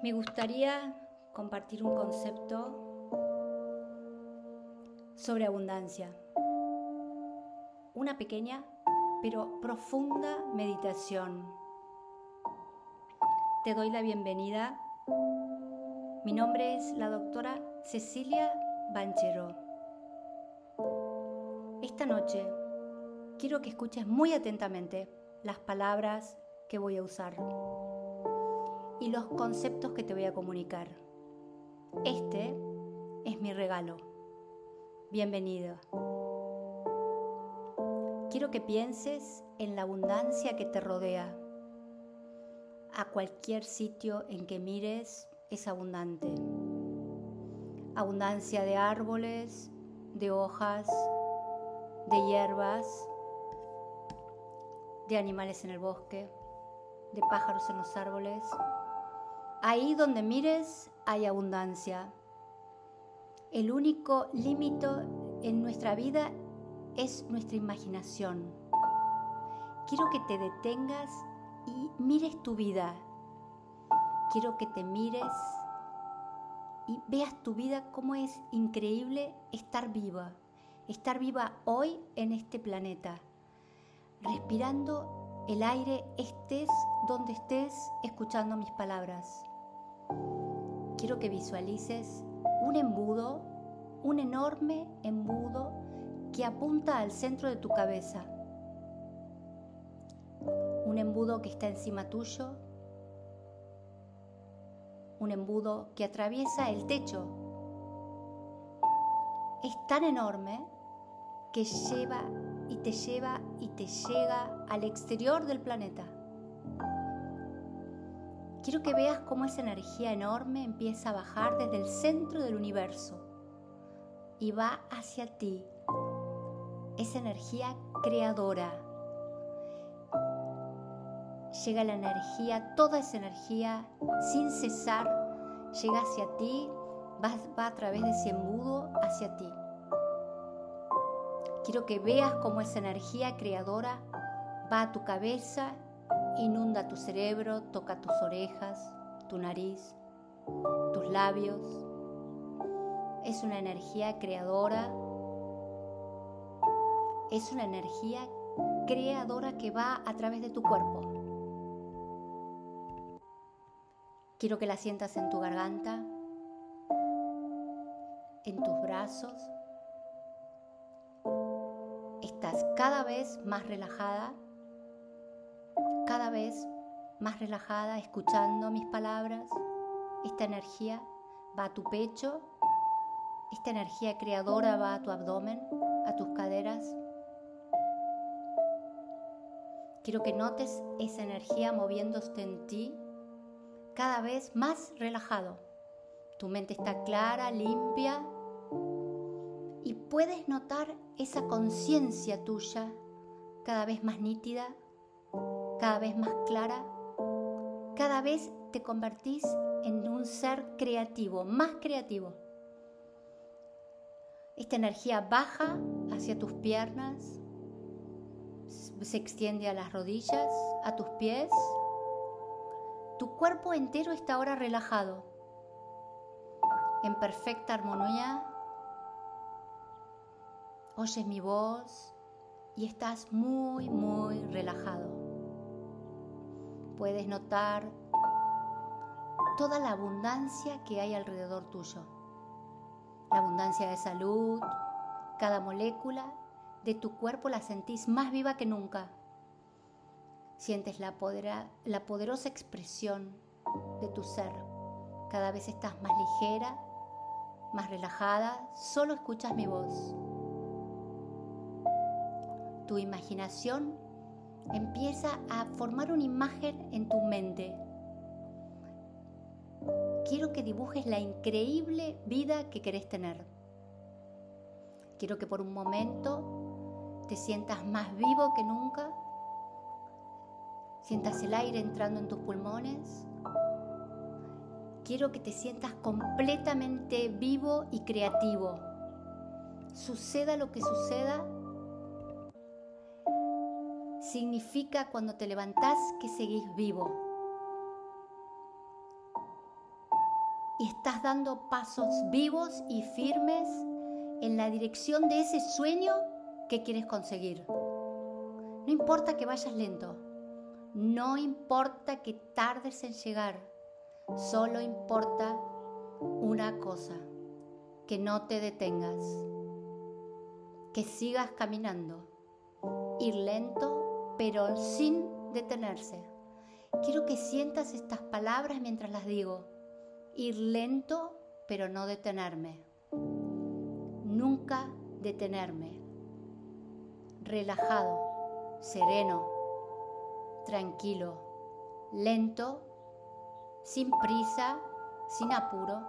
Me gustaría compartir un concepto sobre abundancia. Una pequeña pero profunda meditación. Te doy la bienvenida. Mi nombre es la doctora Cecilia Banchero. Esta noche quiero que escuches muy atentamente las palabras que voy a usar y los conceptos que te voy a comunicar. Este es mi regalo. Bienvenido. Quiero que pienses en la abundancia que te rodea. A cualquier sitio en que mires es abundante. Abundancia de árboles, de hojas, de hierbas, de animales en el bosque, de pájaros en los árboles, Ahí donde mires hay abundancia. El único límite en nuestra vida es nuestra imaginación. Quiero que te detengas y mires tu vida. Quiero que te mires y veas tu vida como es increíble estar viva. Estar viva hoy en este planeta. Respirando el aire, estés donde estés escuchando mis palabras quiero que visualices un embudo, un enorme embudo que apunta al centro de tu cabeza. Un embudo que está encima tuyo. Un embudo que atraviesa el techo. Es tan enorme que lleva y te lleva y te llega al exterior del planeta. Quiero que veas cómo esa energía enorme empieza a bajar desde el centro del universo y va hacia ti. Esa energía creadora. Llega la energía, toda esa energía, sin cesar, llega hacia ti, va, va a través de ese embudo hacia ti. Quiero que veas cómo esa energía creadora va a tu cabeza inunda tu cerebro, toca tus orejas, tu nariz, tus labios. Es una energía creadora. Es una energía creadora que va a través de tu cuerpo. Quiero que la sientas en tu garganta, en tus brazos. Estás cada vez más relajada cada vez más relajada, escuchando mis palabras. Esta energía va a tu pecho, esta energía creadora va a tu abdomen, a tus caderas. Quiero que notes esa energía moviéndose en ti, cada vez más relajado. Tu mente está clara, limpia y puedes notar esa conciencia tuya cada vez más nítida, cada vez más clara, cada vez te convertís en un ser creativo, más creativo. Esta energía baja hacia tus piernas, se extiende a las rodillas, a tus pies. Tu cuerpo entero está ahora relajado, en perfecta armonía. Oyes mi voz y estás muy, muy relajado puedes notar toda la abundancia que hay alrededor tuyo. La abundancia de salud, cada molécula de tu cuerpo la sentís más viva que nunca. Sientes la, la poderosa expresión de tu ser. Cada vez estás más ligera, más relajada, solo escuchas mi voz. Tu imaginación empieza a formar una imagen en tu mente. Quiero que dibujes la increíble vida que querés tener. Quiero que por un momento te sientas más vivo que nunca. Sientas el aire entrando en tus pulmones. Quiero que te sientas completamente vivo y creativo. Suceda lo que suceda, significa cuando te levantás que seguís vivo. y estás dando pasos vivos y firmes en la dirección de ese sueño que quieres conseguir. No importa que vayas lento, no importa que tardes en llegar, solo importa una cosa, que no te detengas, que sigas caminando, ir lento pero sin detenerse. Quiero que sientas estas palabras mientras las digo, ir lento pero no detenerme, nunca detenerme, relajado, sereno, tranquilo, lento, sin prisa, sin apuro,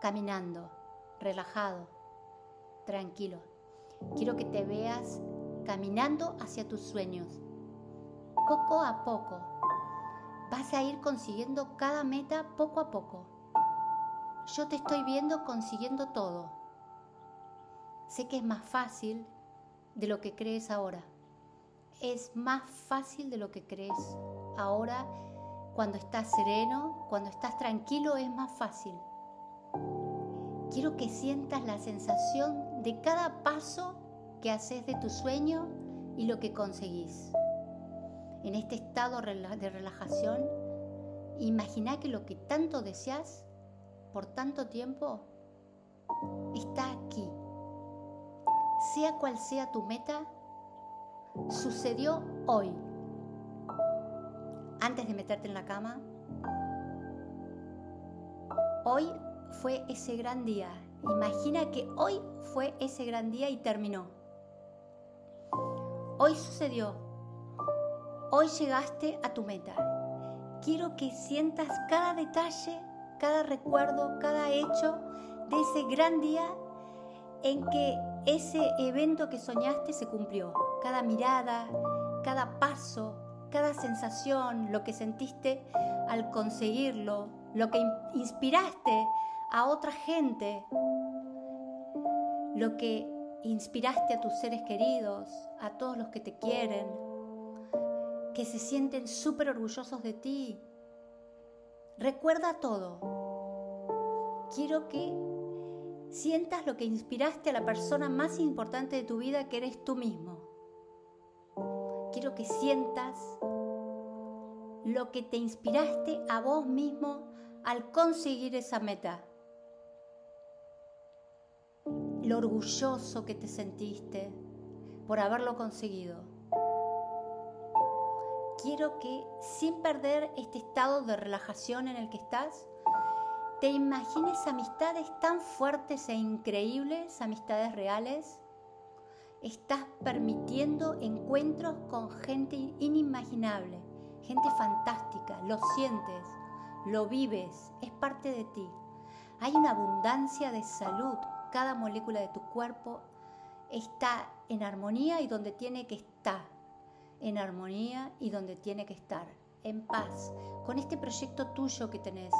caminando, relajado, tranquilo. Quiero que te veas caminando hacia tus sueños. Poco a poco. Vas a ir consiguiendo cada meta poco a poco. Yo te estoy viendo consiguiendo todo. Sé que es más fácil de lo que crees ahora. Es más fácil de lo que crees ahora. Cuando estás sereno, cuando estás tranquilo, es más fácil. Quiero que sientas la sensación de cada paso que haces de tu sueño y lo que conseguís. En este estado de relajación, imagina que lo que tanto deseas por tanto tiempo está aquí. Sea cual sea tu meta, sucedió hoy. Antes de meterte en la cama, hoy fue ese gran día. Imagina que hoy fue ese gran día y terminó. Hoy sucedió. Hoy llegaste a tu meta. Quiero que sientas cada detalle, cada recuerdo, cada hecho de ese gran día en que ese evento que soñaste se cumplió. Cada mirada, cada paso, cada sensación, lo que sentiste al conseguirlo, lo que inspiraste a otra gente, lo que Inspiraste a tus seres queridos, a todos los que te quieren, que se sienten súper orgullosos de ti. Recuerda todo. Quiero que sientas lo que inspiraste a la persona más importante de tu vida, que eres tú mismo. Quiero que sientas lo que te inspiraste a vos mismo al conseguir esa meta lo orgulloso que te sentiste por haberlo conseguido. Quiero que sin perder este estado de relajación en el que estás, te imagines amistades tan fuertes e increíbles, amistades reales. Estás permitiendo encuentros con gente inimaginable, gente fantástica, lo sientes, lo vives, es parte de ti. Hay una abundancia de salud, cada molécula de tu cuerpo está en armonía y donde tiene que estar, en armonía y donde tiene que estar, en paz, con este proyecto tuyo que tenés,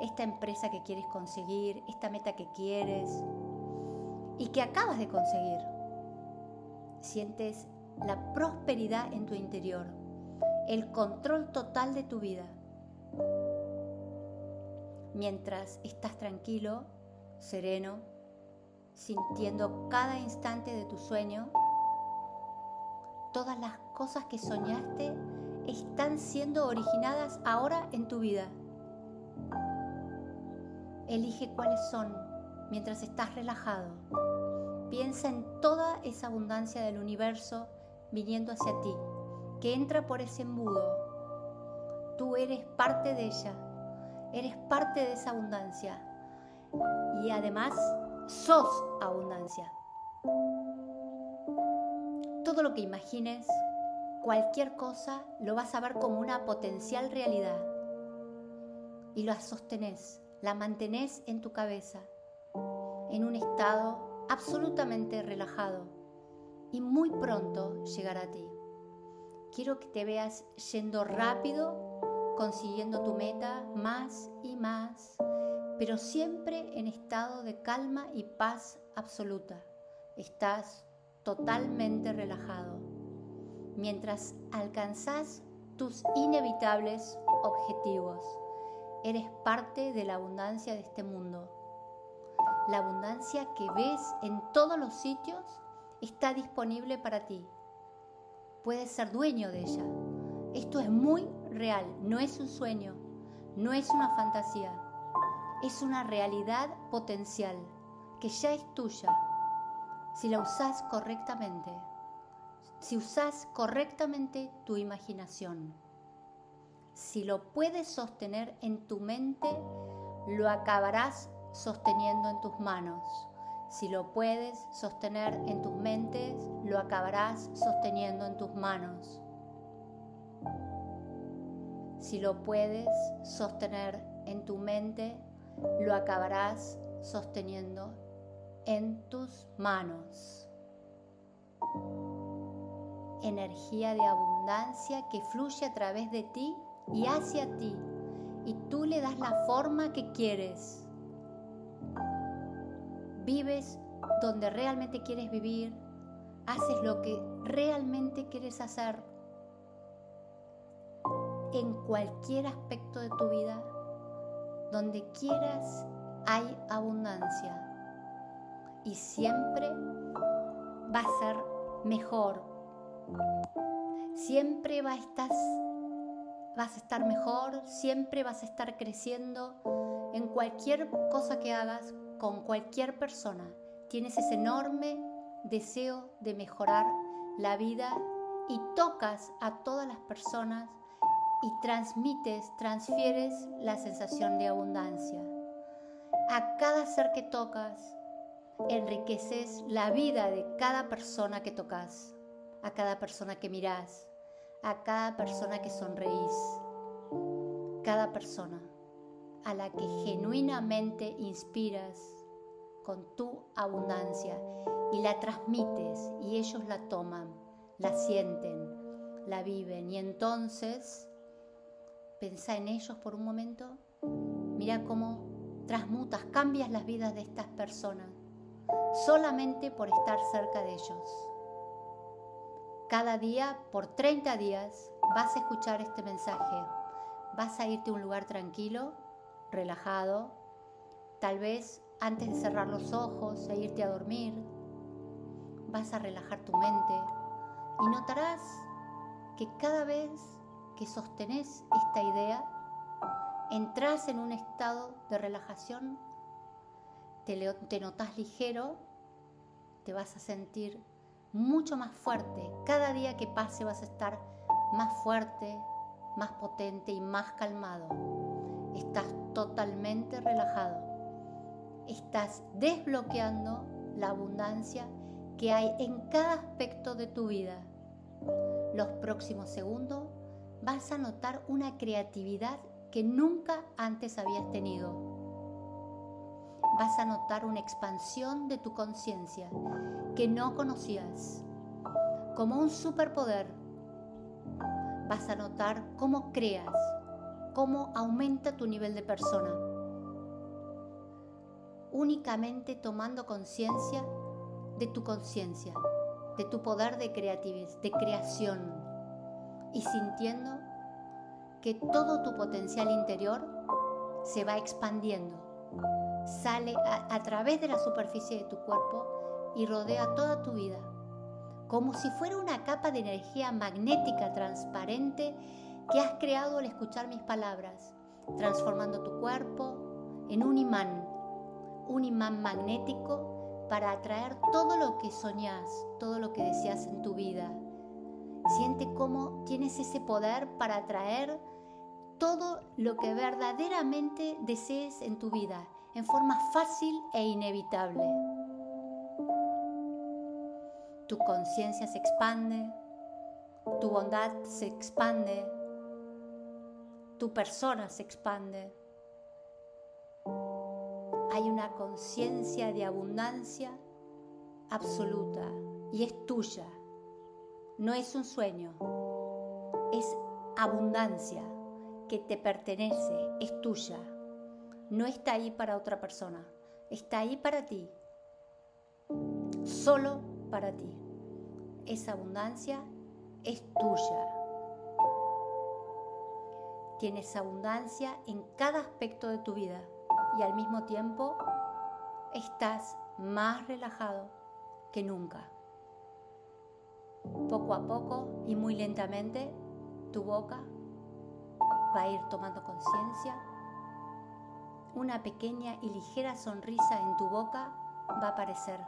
esta empresa que quieres conseguir, esta meta que quieres y que acabas de conseguir. Sientes la prosperidad en tu interior, el control total de tu vida. Mientras estás tranquilo, sereno, sintiendo cada instante de tu sueño, todas las cosas que soñaste están siendo originadas ahora en tu vida. Elige cuáles son mientras estás relajado. Piensa en toda esa abundancia del universo viniendo hacia ti, que entra por ese embudo. Tú eres parte de ella, eres parte de esa abundancia. Y además sos abundancia. Todo lo que imagines, cualquier cosa, lo vas a ver como una potencial realidad. Y la sostenés, la mantenés en tu cabeza, en un estado absolutamente relajado. Y muy pronto llegará a ti. Quiero que te veas yendo rápido, consiguiendo tu meta más y más pero siempre en estado de calma y paz absoluta. Estás totalmente relajado mientras alcanzas tus inevitables objetivos. eres parte de la abundancia de este mundo. La abundancia que ves en todos los sitios está disponible para ti. Puedes ser dueño de ella. Esto es muy real, no es un sueño, no es una fantasía, es una realidad potencial que ya es tuya si la usas correctamente, si usas correctamente tu imaginación. Si lo puedes sostener en tu mente, lo acabarás sosteniendo en tus manos. Si lo puedes sostener en tus mentes, lo acabarás sosteniendo en tus manos. Si lo puedes sostener en tu mente, lo acabarás sosteniendo en tus manos. Energía de abundancia que fluye a través de ti y hacia ti y tú le das la forma que quieres. Vives donde realmente quieres vivir, haces lo que realmente quieres hacer en cualquier aspecto de tu vida, donde quieras hay abundancia y siempre va a ser mejor. Siempre vas a estar mejor, siempre vas a estar creciendo en cualquier cosa que hagas, con cualquier persona. Tienes ese enorme deseo de mejorar la vida y tocas a todas las personas y transmites, transfieres la sensación de abundancia. A cada ser que tocas, enriqueces la vida de cada persona que tocas, a cada persona que miras, a cada persona que sonreís, cada persona a la que genuinamente inspiras con tu abundancia y la transmites y ellos la toman, la sienten, la viven y entonces pensá en ellos por un momento, mira cómo transmutas, cambias las vidas de estas personas solamente por estar cerca de ellos. Cada día, por 30 días, vas a escuchar este mensaje. Vas a irte a un lugar tranquilo, relajado, tal vez antes de cerrar los ojos e irte a dormir. Vas a relajar tu mente y notarás que cada vez que sostenés esta idea, entras en un estado de relajación, te, te notas ligero, te vas a sentir mucho más fuerte. Cada día que pase vas a estar más fuerte, más potente y más calmado. Estás totalmente relajado. Estás desbloqueando la abundancia que hay en cada aspecto de tu vida. Los próximos segundos vas a notar una creatividad que nunca antes habías tenido vas a notar una expansión de tu conciencia que no conocías, como un superpoder. Vas a notar cómo creas, cómo aumenta tu nivel de persona. Únicamente tomando conciencia de tu conciencia, de tu poder de de creación y sintiendo que todo tu potencial interior se va expandiendo sale a, través de la superficie de tu cuerpo y rodea toda tu vida, como si fuera una capa de energía magnética transparente que has creado al escuchar mis palabras, transformando tu cuerpo en un imán, un imán magnético para atraer todo lo que soñas, todo lo que deseas en tu vida. Siente cómo tienes ese poder para atraer todo lo que verdaderamente desees en tu vida en forma fácil e inevitable. Tu conciencia se expande, tu bondad se expande, tu persona se expande. Hay una conciencia de abundancia absoluta y es tuya. No es un sueño, es abundancia que te pertenece, es tuya no está ahí para otra persona, está ahí para ti, solo para ti. Esa abundancia es tuya. Tienes abundancia en cada aspecto de tu vida y al mismo tiempo estás más relajado que nunca. Poco a poco y muy lentamente tu boca va a ir tomando conciencia. Una pequeña y ligera sonrisa en tu boca va a aparecer.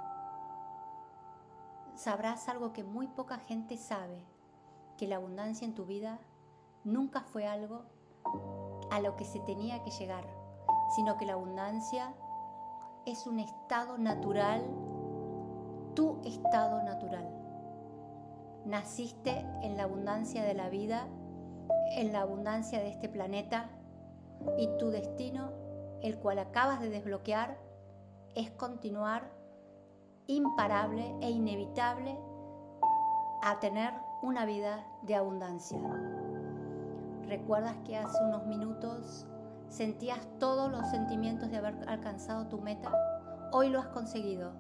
Sabrás algo que muy poca gente sabe, que la abundancia en tu vida nunca fue algo a lo que se tenía que llegar, sino que la abundancia es un estado natural, tu estado natural. Naciste en la abundancia de la vida, en la abundancia de este planeta y tu destino, el cual acabas de desbloquear, es continuar imparable e inevitable a tener una vida de abundancia. ¿Recuerdas que hace unos minutos sentías todos los sentimientos de haber alcanzado tu meta? Hoy lo has conseguido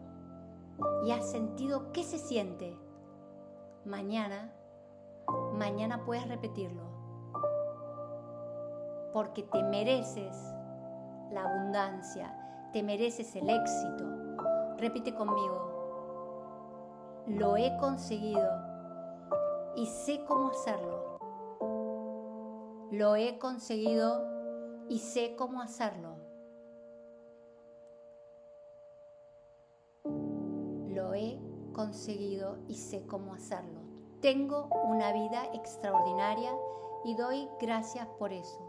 y has sentido qué se siente. Mañana, mañana puedes repetirlo. Porque te mereces la abundancia, te mereces el éxito. Repite conmigo. Lo he conseguido y sé cómo hacerlo. Lo he conseguido y sé cómo hacerlo. Lo he conseguido y sé cómo hacerlo. Tengo una vida extraordinaria y doy gracias por eso.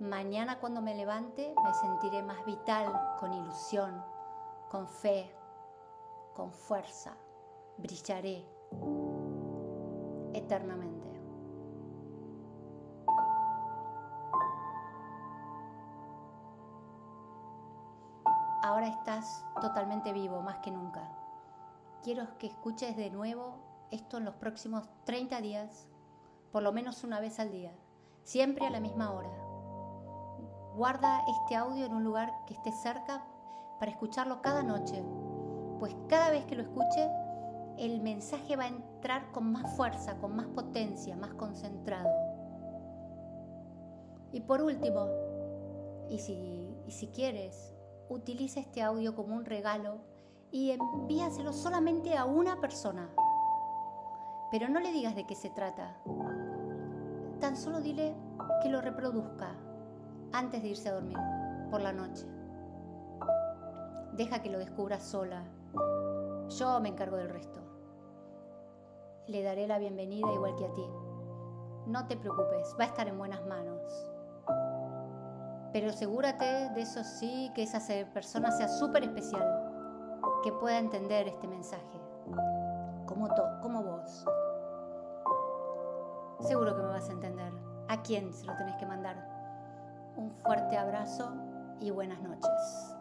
Mañana cuando me levante me sentiré más vital, con ilusión, con fe, con fuerza. Brillaré eternamente. ahora estás totalmente vivo, más que nunca. Quiero que escuches de nuevo esto en los próximos 30 días, por lo menos una vez al día, siempre a la misma hora. Guarda este audio en un lugar que esté cerca para escucharlo cada noche, pues cada vez que lo escuche, el mensaje va a entrar con más fuerza, con más potencia, más concentrado. Y por último, y si, y si quieres, utiliza este audio como un regalo y envíaselo solamente a una persona. Pero no le digas de qué se trata. Tan solo dile que lo reproduzca antes de irse a dormir por la noche. Deja que lo descubra sola. Yo me encargo del resto. Le daré la bienvenida igual que a ti. No te preocupes, va a estar en buenas manos. Pero asegúrate de eso sí, que esa persona sea súper especial, que pueda entender este mensaje, como, como vos. Seguro que me vas a entender. ¿A quién se lo tenés que mandar? Un fuerte abrazo y buenas noches.